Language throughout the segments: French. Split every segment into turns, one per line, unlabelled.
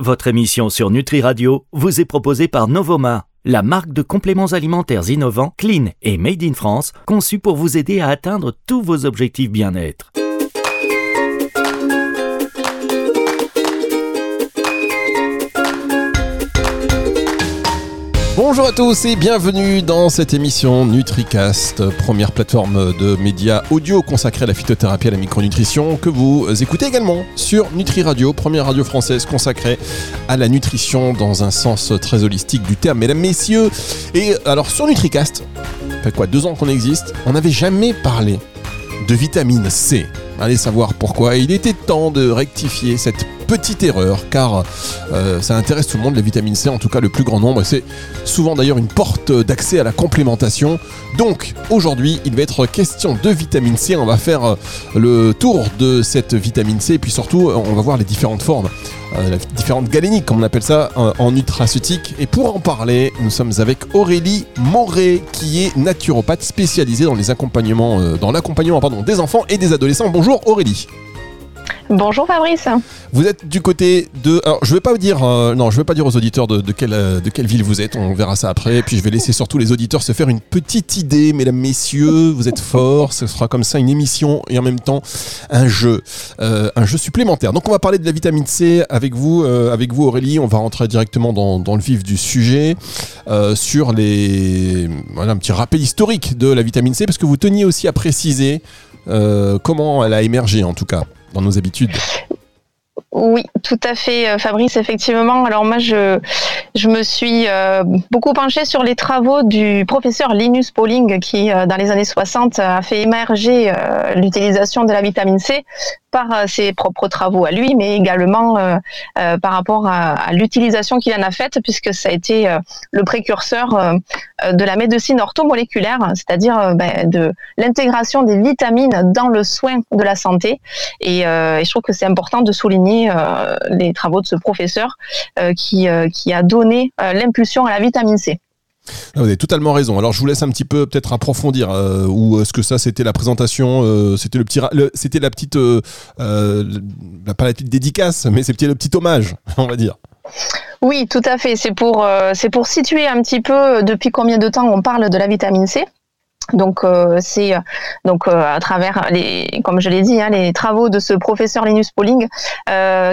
Votre émission sur Nutri Radio vous est proposée par Novoma, la marque de compléments alimentaires innovants, clean et made in France, conçue pour vous aider à atteindre tous vos objectifs bien-être.
Bonjour à tous et bienvenue dans cette émission NutriCast, première plateforme de médias audio consacrée à la phytothérapie et à la micronutrition que vous écoutez également sur Nutri Radio, première radio française consacrée à la nutrition dans un sens très holistique du terme, mesdames, messieurs. Et alors sur NutriCast, fait quoi, deux ans qu'on existe, on n'avait jamais parlé de vitamine C. Allez savoir pourquoi. Il était temps de rectifier cette petite erreur, car euh, ça intéresse tout le monde, la vitamine C, en tout cas le plus grand nombre, c'est souvent d'ailleurs une porte d'accès à la complémentation. Donc aujourd'hui, il va être question de vitamine C. On va faire euh, le tour de cette vitamine C, et puis surtout, on va voir les différentes formes. Euh, les différentes galéniques, comme on appelle ça, en nutraceutique. Et pour en parler, nous sommes avec Aurélie Moret, qui est naturopathe spécialisée dans les accompagnements, dans l'accompagnement pardon, des enfants et des adolescents. Bonjour Aurélie.
Bonjour Fabrice.
Vous êtes du côté de. Alors, je vais pas vous dire. Euh, non, je vais pas dire aux auditeurs de, quelle, euh, de quelle ville vous êtes. On verra ça après. Et puis, je vais laisser surtout les auditeurs se faire une petite idée, mesdames, messieurs. Vous êtes forts. Ce sera comme ça une émission et en même temps un jeu. Euh, un jeu supplémentaire. Donc, on va parler de la vitamine C avec vous, avec vous Aurélie. On va rentrer directement dans, dans le vif du sujet. sur les. Voilà, un petit rappel historique de la vitamine C. Parce que vous teniez aussi à préciser comment elle a émergé, en tout cas dans nos habitudes.
Oui, tout à fait, euh, Fabrice, effectivement. Alors moi, je, me suis euh, beaucoup penchée sur les travaux du professeur Linus Pauling, qui, euh, dans les années 60, a fait émerger l'utilisation de la vitamine C par euh, ses propres travaux à lui, mais également euh, euh, par rapport à, l'utilisation qu'il en a faite, puisque ça a été le précurseur de la médecine orthomoléculaire, c'est-à-dire ben, de l'intégration des vitamines dans le soin de la santé. Et, je trouve que c'est important de souligner les travaux de ce professeur qui, qui a donné l'impulsion à la vitamine C.
Ah, vous avez totalement raison. Alors je vous laisse un petit peu peut-être approfondir euh, ou est-ce que ça c'était la présentation, euh, c'était le petit, c'était la petite, euh, pas la petite dédicace, mais c'était le petit hommage, on va dire.
Oui, tout à fait. C'est pour, c'est pour situer un petit peu depuis combien de temps on parle de la vitamine C. Donc euh, c'est euh, donc euh, à travers les, comme je l'ai dit, hein, les travaux de ce professeur Linus Pauling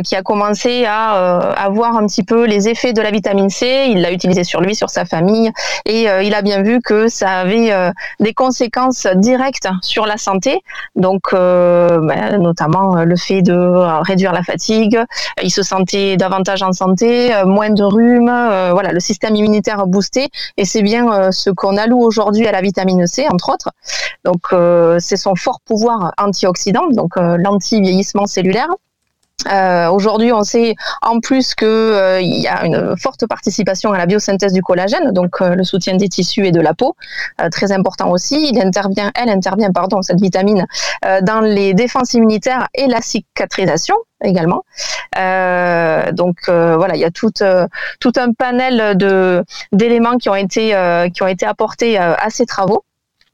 qui a commencé à, à voir un petit peu les effets de la vitamine C. Il l'a utilisé sur lui, sur sa famille, et il a bien vu que ça avait des conséquences directes sur la santé. Donc ben, notamment le fait de réduire la fatigue. Il se sentait davantage en santé, moins de rhume, voilà, le système immunitaire boosté. Et c'est bien ce qu'on alloue aujourd'hui à la vitamine C entre autres. Donc, euh, c'est son fort pouvoir antioxydant, donc euh, l'anti-vieillissement cellulaire. Euh, aujourd'hui, on sait en plus qu'il y a une forte participation à la biosynthèse du collagène, donc le soutien des tissus et de la peau, très important aussi. Il intervient, elle intervient, pardon, cette vitamine, dans les défenses immunitaires et la cicatrisation également. donc voilà, il y a tout, un panel d'éléments qui ont été apportés à ces travaux.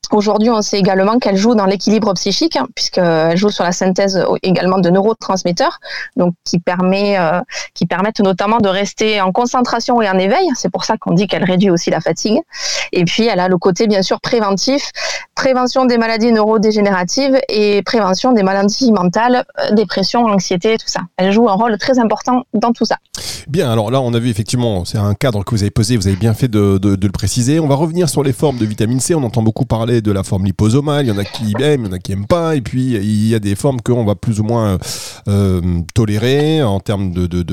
Aujourd'hui, on sait également qu'elle joue dans l'équilibre psychique, hein, puisqu'elle joue sur la synthèse également de neurotransmetteurs, donc qui permet, euh, qui permettent notamment de rester en concentration et en éveil. C'est pour ça qu'on dit qu'elle réduit aussi la fatigue. Et puis, elle a le côté bien sûr préventif, prévention des maladies neurodégénératives et prévention des maladies mentales, euh, dépression, anxiété, tout ça. Elle joue un rôle très important dans tout ça.
Bien, alors là, on a vu effectivement, c'est un cadre que vous avez posé, vous avez bien fait de, de, de le préciser. On va revenir sur les formes de vitamine C. On entend beaucoup parler de la forme liposomale, il y en a qui aiment, il y en a qui n'aiment pas, et puis il y a des formes qu'on va plus ou moins euh, tolérer en termes de, de,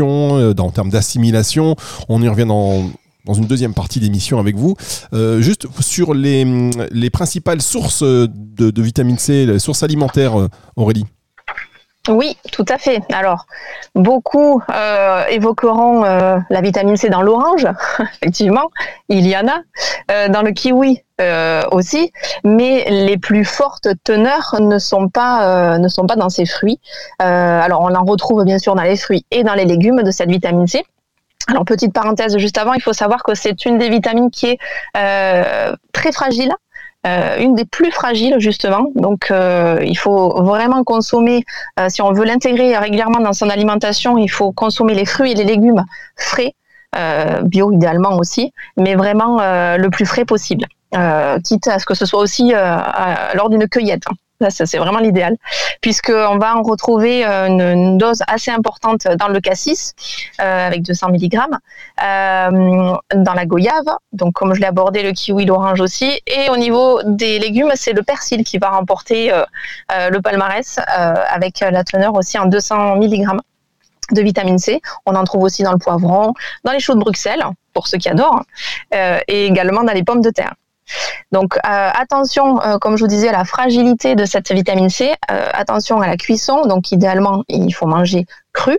euh, en termes d'assimilation. On y revient dans une deuxième partie d'émission avec vous. Euh, juste sur les, les principales sources de, vitamine C, les sources alimentaires, Aurélie.
Oui, tout à fait. Alors, beaucoup euh, évoqueront euh, la vitamine C dans l'orange, effectivement, il y en a, euh, dans le kiwi aussi, mais les plus fortes teneurs ne sont pas ne sont pas dans ces fruits. alors, on en retrouve bien sûr dans les fruits et dans les légumes de cette vitamine C. Alors petite parenthèse juste avant, il faut savoir que c'est une des vitamines qui est très fragile une des plus fragiles justement. Donc il faut vraiment consommer, si on veut l'intégrer régulièrement dans son alimentation, il faut consommer les fruits et les légumes frais. bio idéalement aussi, mais vraiment le plus frais possible, quitte à ce que ce soit aussi lors d'une cueillette. Hein. Ça, c'est vraiment l'idéal, puisqu'on va en retrouver euh, une, dose assez importante dans le cassis, euh, avec 200 mg, euh, dans la goyave, donc comme je l'ai abordé, le kiwi, l'orange aussi, et au niveau des légumes, c'est le persil qui va remporter le palmarès, avec la teneur aussi en 200 mg de vitamine C. On en trouve aussi dans le poivron, dans les choux de Bruxelles, pour ceux qui adorent, et également dans les pommes de terre. Donc euh, attention, euh, comme je vous disais, à la fragilité de cette vitamine C. Euh, attention à la cuisson. Donc idéalement, il faut manger cru,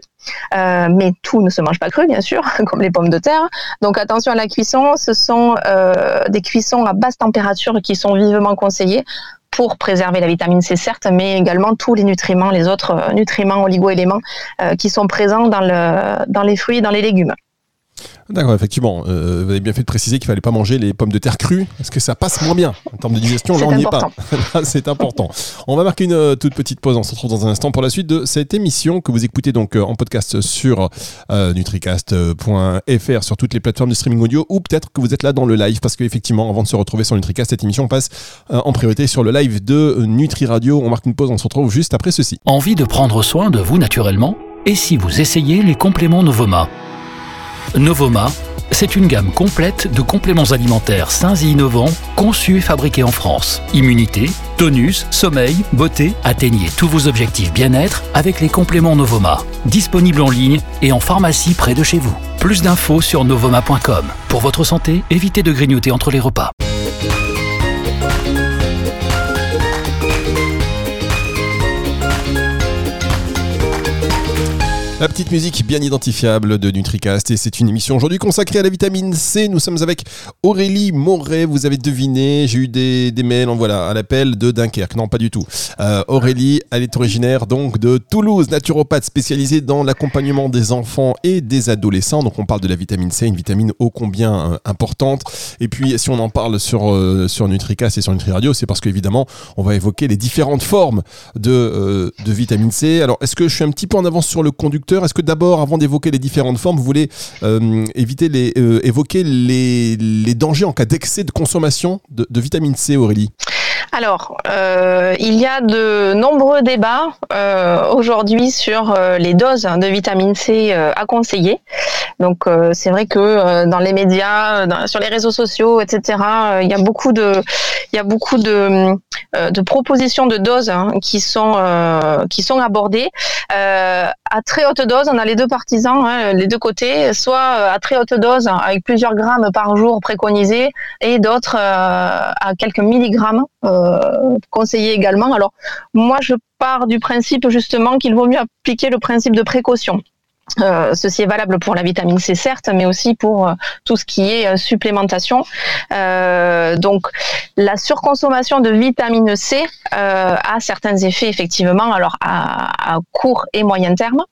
mais tout ne se mange pas cru, bien sûr, comme les pommes de terre. Donc attention à la cuisson. Ce sont des cuissons à basse température qui sont vivement conseillées pour préserver la vitamine C, certes, mais également tous les nutriments, les autres nutriments, oligo-éléments qui sont présents dans, dans les fruits et dans les légumes.
D'accord, effectivement. Euh, vous avez bien fait de préciser qu'il fallait pas manger les pommes de terre crues, parce que ça passe moins bien en termes de digestion. Là, on n'y est pas. c'est important. On va marquer une euh, toute petite pause. On se retrouve dans un instant pour la suite de cette émission que vous écoutez donc euh, en podcast sur nutricast.fr, sur toutes les plateformes de streaming audio, ou peut-être que vous êtes là dans le live, parce qu'effectivement, avant de se retrouver sur Nutricast, cette émission passe en priorité sur le live de Nutri Radio. On marque une pause. On se retrouve juste après ceci.
Envie de prendre soin de vous naturellement? Et si vous essayez les compléments Novoma? Novoma, c'est une gamme complète de compléments alimentaires sains et innovants conçus et fabriqués en France. Immunité, tonus, sommeil, beauté, atteignez tous vos objectifs bien-être avec les compléments Novoma. Disponibles en ligne et en pharmacie près de chez vous. Plus d'infos sur novoma.com. Pour votre santé, évitez de grignoter entre les repas.
La petite musique bien identifiable de NutriCast et c'est une émission aujourd'hui consacrée à la vitamine C. Nous sommes avec Aurélie Moret, vous avez deviné, j'ai eu des, mails, voilà, à l'appel de Dunkerque. Non, pas du tout. Euh, Aurélie, elle est originaire donc de Toulouse, naturopathe spécialisée dans l'accompagnement des enfants et des adolescents. Donc on parle de la vitamine C, une vitamine ô combien euh, importante. Et puis si on en parle sur, euh, sur NutriCast et sur Nutri Radio, c'est parce qu'évidemment on va évoquer les différentes formes de, de vitamine C. Alors est-ce que je suis un petit peu en avance sur le conducteur est-ce que d'abord, avant d'évoquer les différentes formes, vous voulez euh, éviter les, euh, évoquer les, dangers en cas d'excès de consommation de, vitamine C, Aurélie?
Alors, euh, il y a de nombreux débats aujourd'hui sur les doses de vitamine C à conseiller. Donc, c'est vrai que dans les médias, sur les réseaux sociaux, etc., il y a beaucoup de, il y a beaucoup de propositions de doses hein, qui sont qui sont abordées à très haute dose. On a les deux partisans, hein, les deux côtés, soit à très haute dose avec plusieurs grammes par jour préconisés, et d'autres à quelques milligrammes. Euh, conseiller également. Alors moi, je pars du principe justement qu'il vaut mieux appliquer le principe de précaution. Euh, ceci est valable pour la vitamine C certes, mais aussi pour euh, tout ce qui est supplémentation. donc, la surconsommation de vitamine C a certains effets effectivement, alors à court et moyen terme.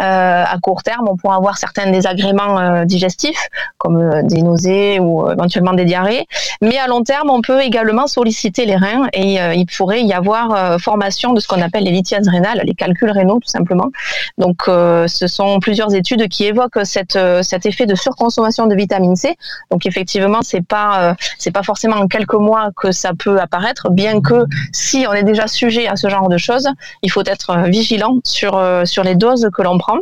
Euh, à court terme, on pourra avoir certains désagréments euh, digestifs, comme euh, des nausées ou éventuellement des diarrhées. Mais à long terme, on peut également solliciter les reins et il pourrait y avoir formation de ce qu'on appelle les lithiases rénales, les calculs rénaux tout simplement. Donc, ce sont plusieurs études qui évoquent cet effet de surconsommation de vitamine C. Donc, effectivement, c'est pas c'est pas forcément en quelques mois que ça peut apparaître, bien que si on est déjà sujet à ce genre de choses, il faut être vigilant sur sur les doses que l'on prend.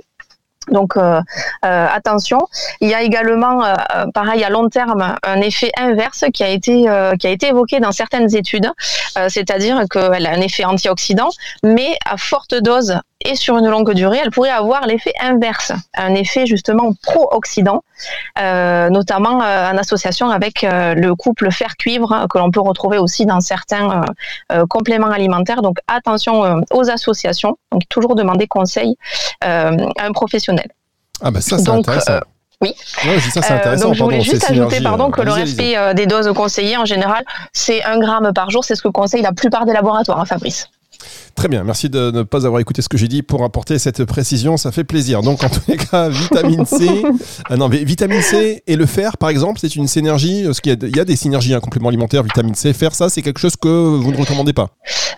Donc euh, euh, attention. Il y a également, euh, pareil à long terme, un effet inverse qui a été qui a été évoqué dans certaines études, c'est-à-dire qu'elle a un effet antioxydant, mais à forte dose et sur une longue durée, elle pourrait avoir l'effet inverse, un effet justement pro-oxydant, notamment en association avec le couple fer-cuivre que l'on peut retrouver aussi dans certains compléments alimentaires. Donc attention aux associations. Donc toujours demander conseil à un professionnel.
Ah bah ça c'est intéressant. Euh,
oui.
ça, c'est intéressant.
donc je voulais juste ajouter pardon, que le respect euh, des doses conseillées en général, c'est un gramme par jour. C'est ce que conseillent la plupart des laboratoires, hein, Fabrice.
Très bien, merci de ne pas avoir écouté ce que j'ai dit pour apporter cette précision, ça fait plaisir. Donc en tous les cas, vitamine C, ah non, mais vitamine C et le fer par exemple, c'est une synergie, parce qu'il y, a des synergies, un complément alimentaire, vitamine C, fer, ça c'est quelque chose que vous ne recommandez pas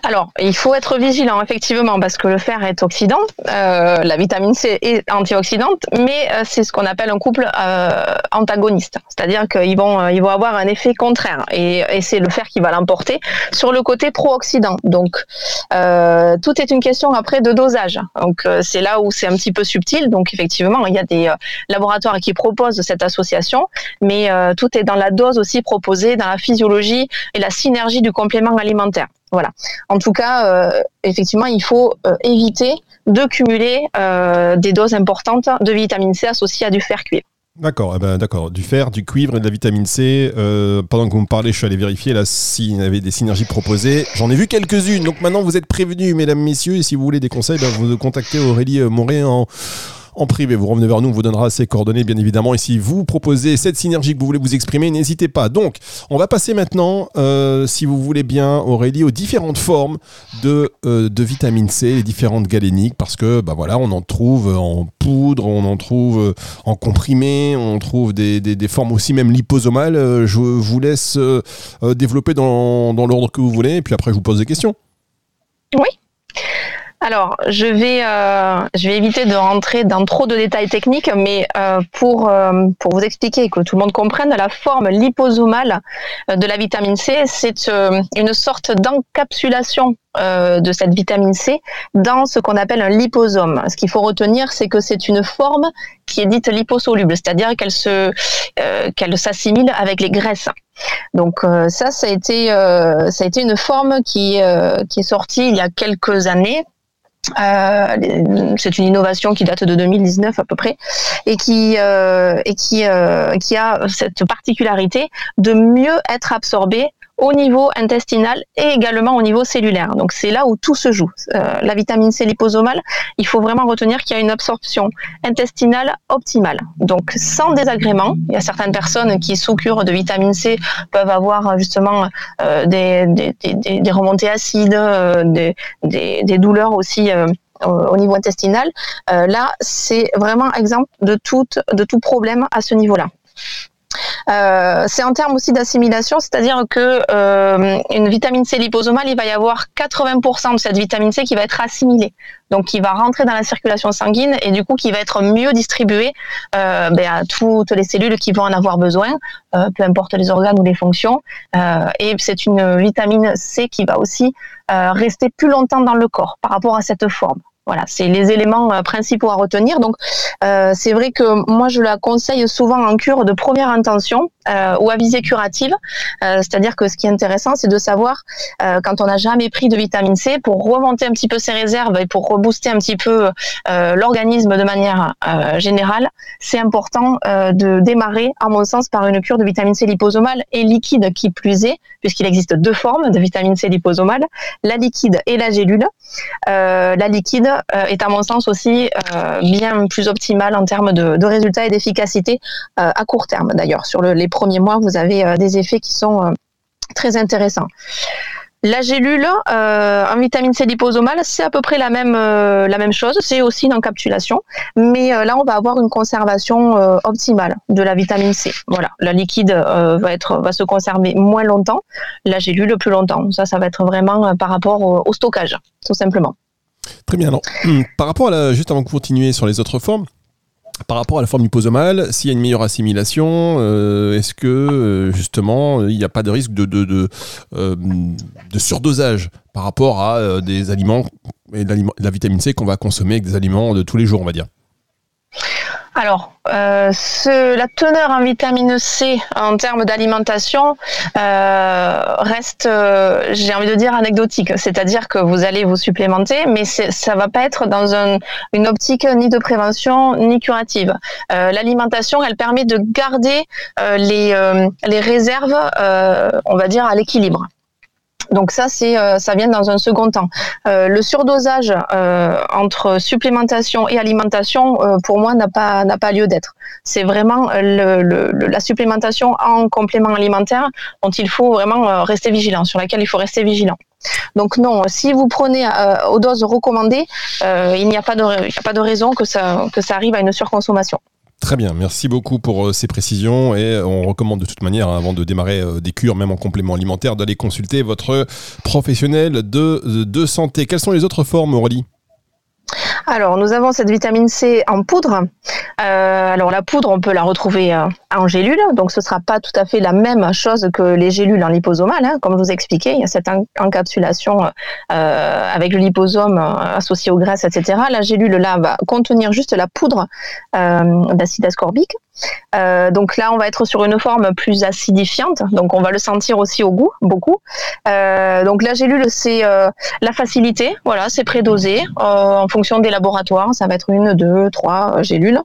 Alors, il faut être vigilant effectivement, parce que le fer est oxydant, euh, la vitamine C est antioxydante, mais euh, c'est ce qu'on appelle un couple euh, antagoniste, c'est-à-dire qu'ils vont, ils vont avoir un effet contraire, et, et c'est le fer qui va l'emporter sur le côté pro-oxydant. Donc, euh, tout est une question après de dosage. Donc euh, c'est là où c'est un petit peu subtil. Donc effectivement, il y a des euh, laboratoires qui proposent cette association, mais tout est dans la dose aussi proposée, dans la physiologie et la synergie du complément alimentaire. Voilà. En tout cas, effectivement, il faut éviter de cumuler des doses importantes de vitamine C associées à du fer cuivre.
D'accord, eh ben, d'accord. Du fer, du cuivre et de la vitamine C. Euh, pendant que vous me parlez, je suis allé vérifier là s'il y avait des synergies proposées. J'en ai vu quelques-unes. Donc maintenant, vous êtes prévenus, mesdames, messieurs. Et si vous voulez des conseils, ben, vous contactez Aurélie euh, Moré en en privé. Vous revenez vers nous, on vous donnera ses coordonnées, bien évidemment. Et si vous proposez cette synergie que vous voulez vous exprimer, n'hésitez pas. Donc, on va passer maintenant, euh, si vous voulez bien, Aurélie, aux différentes formes de, euh, de vitamine C, les différentes galéniques, parce que, bah voilà, on en trouve en poudre, on en trouve euh, en comprimé, on trouve des, des, formes aussi même liposomales. Je vous laisse développer dans, dans l'ordre que vous voulez, et puis après, je vous pose des questions.
Oui. Alors, je vais, euh, je vais éviter de rentrer dans trop de détails techniques, mais euh, pour, euh, pour vous expliquer que tout le monde comprenne, la forme liposomale de la vitamine C, c'est une sorte d'encapsulation de cette vitamine C dans ce qu'on appelle un liposome. Ce qu'il faut retenir, c'est que c'est une forme qui est dite liposoluble, c'est-à-dire qu'elle se, qu'elle s'assimile avec les graisses. Donc ça, ça a été, ça a été une forme qui, qui est sortie il y a quelques années euh, c'est une innovation qui date de 2019 à peu près et euh, euh, qui a cette particularité de mieux être absorbée au niveau intestinal et également au niveau cellulaire. Donc c'est là où tout se joue. Euh, la vitamine C liposomale, il faut vraiment retenir qu'il y a une absorption intestinale optimale. Donc sans désagrément, il y a certaines personnes qui sous de vitamine C peuvent avoir justement euh, des, remontées acides, euh, des, douleurs aussi euh, au niveau intestinal. là, c'est vraiment exemple de tout problème à ce niveau-là. Euh, c'est en termes aussi d'assimilation, c'est-à-dire que euh, une vitamine C liposomale, il va y avoir 80% de cette vitamine C qui va être assimilée, donc qui va rentrer dans la circulation sanguine et du coup qui va être mieux distribuée euh, ben, à toutes les cellules qui vont en avoir besoin, peu importe les organes ou les fonctions. et c'est une vitamine C qui va aussi rester plus longtemps dans le corps par rapport à cette forme. Voilà, c'est les éléments euh, principaux à retenir. Donc, euh, c'est vrai que moi, je la conseille souvent en cure de première intention euh, ou à visée curative. C'est-à-dire que ce qui est intéressant, c'est de savoir quand on n'a jamais pris de vitamine C pour remonter un petit peu ses réserves et pour rebooster un petit peu l'organisme de manière générale. C'est important de démarrer, à mon sens, par une cure de vitamine C liposomale et liquide qui plus est, puisqu'il existe deux formes de vitamine C liposomale, la liquide et la gélule. la liquide euh, est à mon sens aussi euh, bien plus optimal en termes de, résultats et d'efficacité euh, à court terme. D'ailleurs, sur les premiers mois, vous avez des effets qui sont très intéressants. La gélule en vitamine C liposomale, c'est à peu près la même la même chose. C'est aussi une encapsulation, mais là on va avoir une conservation optimale de la vitamine C. Voilà, la liquide va être va se conserver moins longtemps, la gélule plus longtemps. Ça, ça va être vraiment par rapport au stockage, tout simplement.
Très bien. Alors, hmm, par rapport à la, juste avant de continuer sur les autres formes, par rapport à la forme liposomale, s'il y a une meilleure assimilation, euh, est-ce que euh, justement il n'y a pas de risque de, euh, de surdosage par rapport à des aliments et de la vitamine C qu'on va consommer avec des aliments de tous les jours, on va dire?
Alors, euh, la teneur en vitamine C en termes d'alimentation euh, reste, euh, j'ai envie de dire, anecdotique. C'est-à-dire que vous allez vous supplémenter, mais ça va pas être dans un, une optique ni de prévention ni curative. L'alimentation, elle permet de garder les réserves, on va dire, à l'équilibre. Donc ça, c'est ça vient dans un second temps. le surdosage entre supplémentation et alimentation, pour moi, n'a pas n'a pas lieu d'être. C'est vraiment le, la supplémentation en complément alimentaire dont il faut vraiment rester vigilant, sur laquelle il faut rester vigilant. Donc non, si vous prenez euh, aux doses recommandées, euh, il n'y a, pas de, a pas de raison que ça, que ça arrive à une surconsommation.
Très bien, merci beaucoup pour euh, ces précisions et on recommande de toute manière, hein, avant de démarrer des cures, même en complément alimentaire, d'aller consulter votre professionnel de, de santé. Quelles sont les autres formes, Aurélie?
Alors, nous avons cette vitamine C en poudre. Euh, alors, la poudre, on peut la retrouver euh, en gélule, donc ce sera pas tout à fait la même chose que les gélules en liposomal. Hein. Comme je vous ai expliqué, il y a cette encapsulation euh, avec le liposome associé aux graisses, etc. La gélule, là, va contenir juste la poudre d'acide ascorbique. Euh, donc là, on va être sur une forme plus acidifiante, donc on va le sentir aussi au goût, beaucoup. Euh, donc la gélule, c'est euh, la facilité, voilà, c'est prédosé en fonction des laboratoires, ça va être une, deux, trois gélules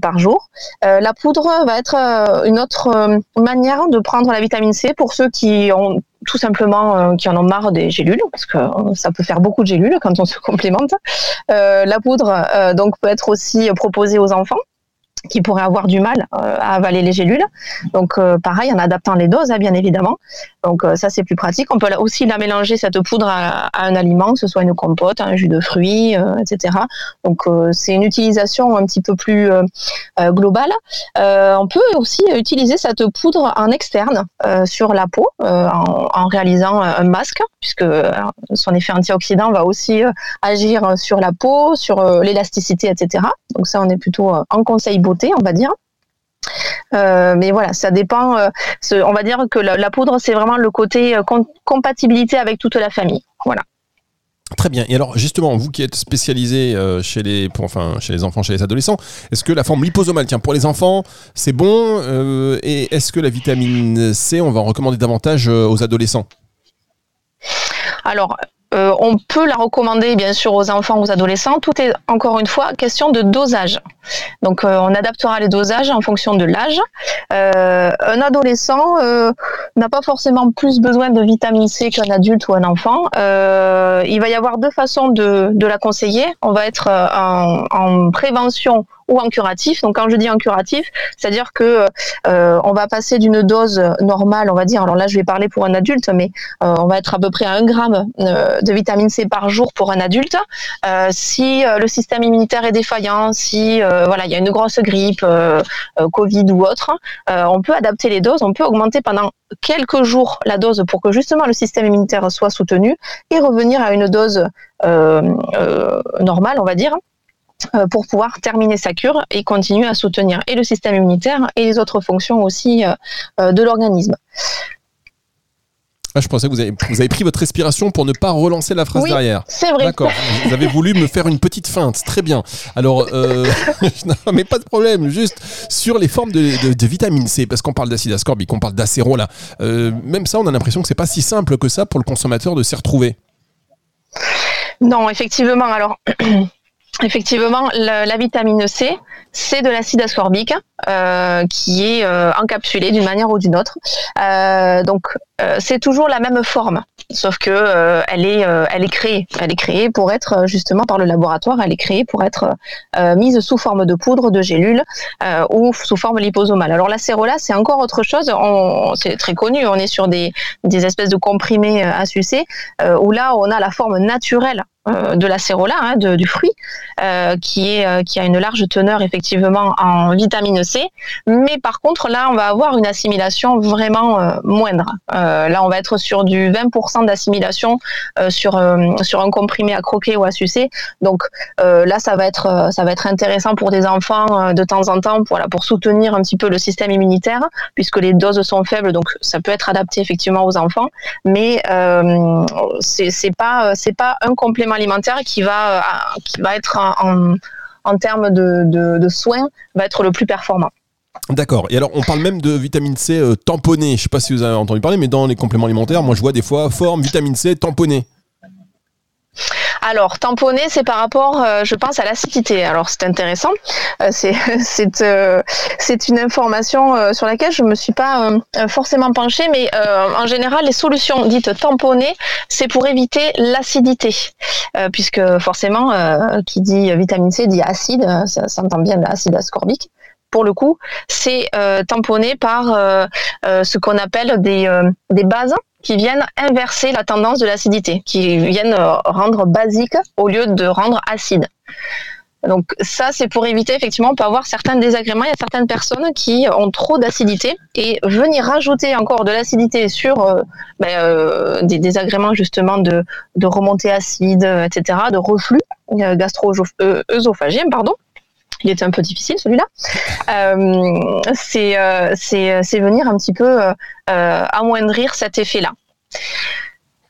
par jour. la poudre va être une autre manière de prendre la vitamine C pour ceux qui ont tout simplement qui en ont marre des gélules, parce que ça peut faire beaucoup de gélules quand on se complémente. la poudre donc peut être aussi proposée aux enfants qui pourraient avoir du mal euh, à avaler les gélules. Donc euh, pareil, en adaptant les doses, hein, bien évidemment. Donc euh, ça c'est plus pratique. On peut aussi la mélanger cette poudre à, un aliment, que ce soit une compote, un jus de fruits, etc. Donc c'est une utilisation un petit peu plus globale. on peut aussi utiliser cette poudre en externe sur la peau en, en, réalisant un masque, puisque son effet antioxydant va aussi agir sur la peau, sur l'élasticité, etc. Donc ça on est plutôt en conseil on va dire. Euh, mais voilà, ça dépend. Euh, on va dire que la, poudre, c'est vraiment le côté euh, compatibilité avec toute la famille. Voilà.
Très bien. Et alors, justement, vous qui êtes spécialisé chez les, enfin, chez les enfants, chez les adolescents, est-ce que la forme liposomale, tiens, pour les enfants, c'est bon Et est-ce que la vitamine C, on va en recommander davantage aux adolescents?
Alors, euh, on peut la recommander bien sûr aux enfants, aux adolescents. Tout est encore une fois question de dosage. Donc euh, on adaptera les dosages en fonction de l'âge. Euh, un adolescent n'a pas forcément plus besoin de vitamine C qu'un adulte ou un enfant. il va y avoir deux façons de, la conseiller. On va être en prévention ou en curatif. Donc quand je dis en curatif, c'est-à-dire que euh, on va passer d'une dose normale, on va dire, alors là je vais parler pour un adulte, mais euh, on va être à peu près à 1 gramme euh, de vitamine C par jour pour un adulte. si le système immunitaire est défaillant, si voilà il y a une grosse grippe, Covid ou autre, on peut adapter les doses, on peut augmenter pendant quelques jours la dose pour que justement le système immunitaire soit soutenu et revenir à une dose normale, on va dire. Euh, pour pouvoir terminer sa cure et continuer à soutenir et le système immunitaire et les autres fonctions aussi euh, euh, de l'organisme.
Ah, je pensais que vous avez, vous avez, pris votre respiration pour ne pas relancer la phrase derrière.
C'est vrai.
D'accord. Vous avez voulu me faire une petite feinte. Très bien. Alors, non, mais pas de problème. Juste sur les formes de, de, vitamine C, parce qu'on parle d'acide ascorbique, on parle d'acéro là. même ça, on a l'impression que c'est pas si simple que ça pour le consommateur de s'y retrouver.
Non, effectivement. Alors. Effectivement, la, vitamine C, c'est de l'acide ascorbique euh, qui est euh, encapsulé d'une manière ou d'une autre. Euh, donc, c'est toujours la même forme, sauf que elle est, créée. Elle est créée pour être justement par le laboratoire. Elle est créée pour être mise sous forme de poudre, de gélule ou sous forme liposomale. Alors l'acérola, c'est encore autre chose. C'est très connu. On est sur des, des espèces de comprimés à sucer où là, on a la forme naturelle euh, de l'acérola, hein, du fruit, euh, euh, qui a une large teneur effectivement en vitamine C. Mais par contre, là, on va avoir une assimilation vraiment moindre. là, on va être sur du 20% d'assimilation sur, un comprimé à croquer ou à sucer. Donc là, ça va, être, intéressant pour des enfants de temps en temps pour, pour soutenir un petit peu le système immunitaire, puisque les doses sont faibles, donc ça peut être adapté effectivement aux enfants. Mais c'est pas, c'est pas un complément alimentaire qui va, euh, qui va être en, en termes de, de, soins, va être le plus performant.
D'accord. Et alors, on parle même de vitamine C euh, tamponnée. Je ne sais pas si vous avez entendu parler, mais dans les compléments alimentaires, moi, je vois des fois forme vitamine C tamponnée.
Alors, tamponner, c'est par rapport, euh, je pense, à l'acidité. Alors, c'est intéressant. Euh, c'est euh, c'est une information sur laquelle je me suis pas forcément penchée, mais en général, les solutions dites tamponner, c'est pour éviter l'acidité, puisque forcément, qui dit vitamine C dit acide, ça s'entend bien l'acide ascorbique pour le coup, c'est tamponné par ce qu'on appelle des, des bases qui viennent inverser la tendance de l'acidité, qui viennent euh, rendre basique au lieu de rendre acide. Donc ça, c'est pour éviter effectivement, peut avoir certains désagréments. Il y a certaines personnes qui ont trop d'acidité et venir rajouter encore de l'acidité sur euh, ben, euh, des désagréments justement de, de remontée acide, etc., de reflux gastro-œsophagien, pardon, il était un peu difficile celui-là. Euh, c'est euh, c'est venir un petit peu euh, amoindrir cet effet-là.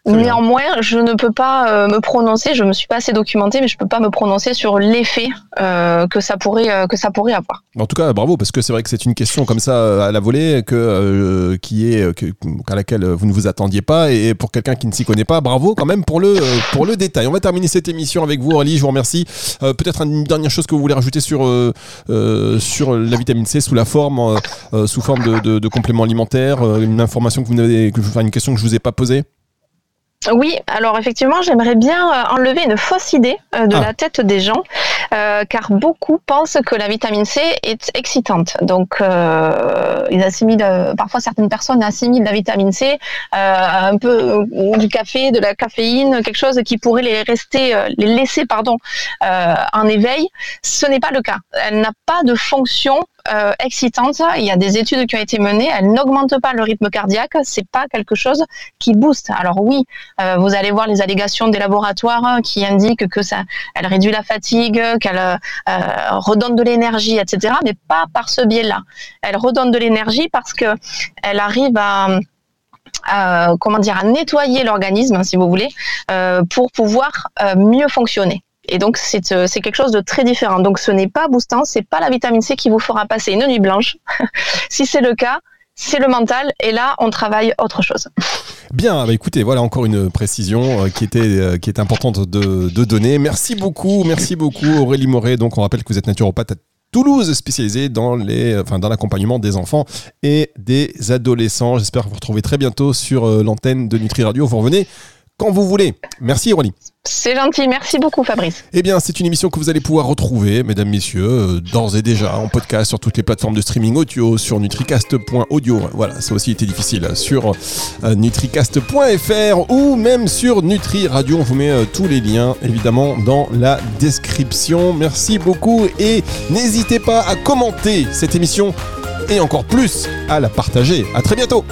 Néanmoins, je ne peux pas euh, me prononcer, je me suis pas assez documentée, mais je peux pas me prononcer sur l'effet euh, que ça pourrait euh, que ça pourrait avoir.
En tout cas, bravo parce que c'est vrai que c'est une question comme ça à la volée que qui est à laquelle vous ne vous attendiez pas et pour quelqu'un qui ne s'y connaît pas, bravo quand même pour le pour le détail. On va terminer cette émission avec vous, Aurélie. Je vous remercie. Peut-être une dernière chose que vous voulez rajouter sur sur la vitamine C sous la forme sous forme de, de, de complément alimentaire, une information que vous n'avez, enfin une question que je vous ai pas posée?
Oui, alors effectivement, j'aimerais bien euh, enlever une fausse idée euh, de ah. la tête des gens, euh, car beaucoup pensent que la vitamine C est excitante. Donc, ils assimilent, parfois certaines personnes assimilent la vitamine C un peu du café, de la caféine, quelque chose qui pourrait les rester, les laisser, pardon, en éveil. Ce n'est pas le cas. Elle n'a pas de fonction euh, excitante. Il y a des études qui ont été menées. Elle n'augmente pas le rythme cardiaque. C'est pas quelque chose qui booste. Alors oui, euh, vous allez voir les allégations des laboratoires qui indiquent que ça, elle réduit la fatigue, qu'elle euh, redonne de l'énergie, etc. Mais pas par ce biais-là. Elle redonne de l'énergie parce que elle arrive à comment dire à nettoyer l'organisme, si vous voulez, pour pouvoir mieux fonctionner. Et donc, euh, c'est quelque chose de très différent. Donc, ce n'est pas boostant, c'est pas la vitamine C qui vous fera passer une nuit blanche. si c'est le cas, c'est le mental et là on travaille autre chose.
Bien, bah écoutez, voilà encore une précision euh, qui était euh, qui est importante de, donner. Merci beaucoup, merci beaucoup Aurélie Moret. Donc on rappelle que vous êtes naturopathe à Toulouse, spécialisée dans les, enfin dans l'accompagnement des enfants et des adolescents. J'espère vous retrouver très bientôt sur l'antenne de Nutri Radio. Vous revenez quand vous voulez. Merci Aurélie.
C'est gentil, merci beaucoup Fabrice.
Eh bien, c'est une émission que vous allez pouvoir retrouver, mesdames, messieurs, euh, d'ores et déjà en podcast sur toutes les plateformes de streaming audio, sur nutricast.audio. Voilà, ça aussi été difficile. Sur euh, nutricast.fr ou même sur Nutri Radio. On vous met euh, tous les liens, évidemment, dans la description. Merci beaucoup et n'hésitez pas à commenter cette émission et encore plus à la partager. À très bientôt.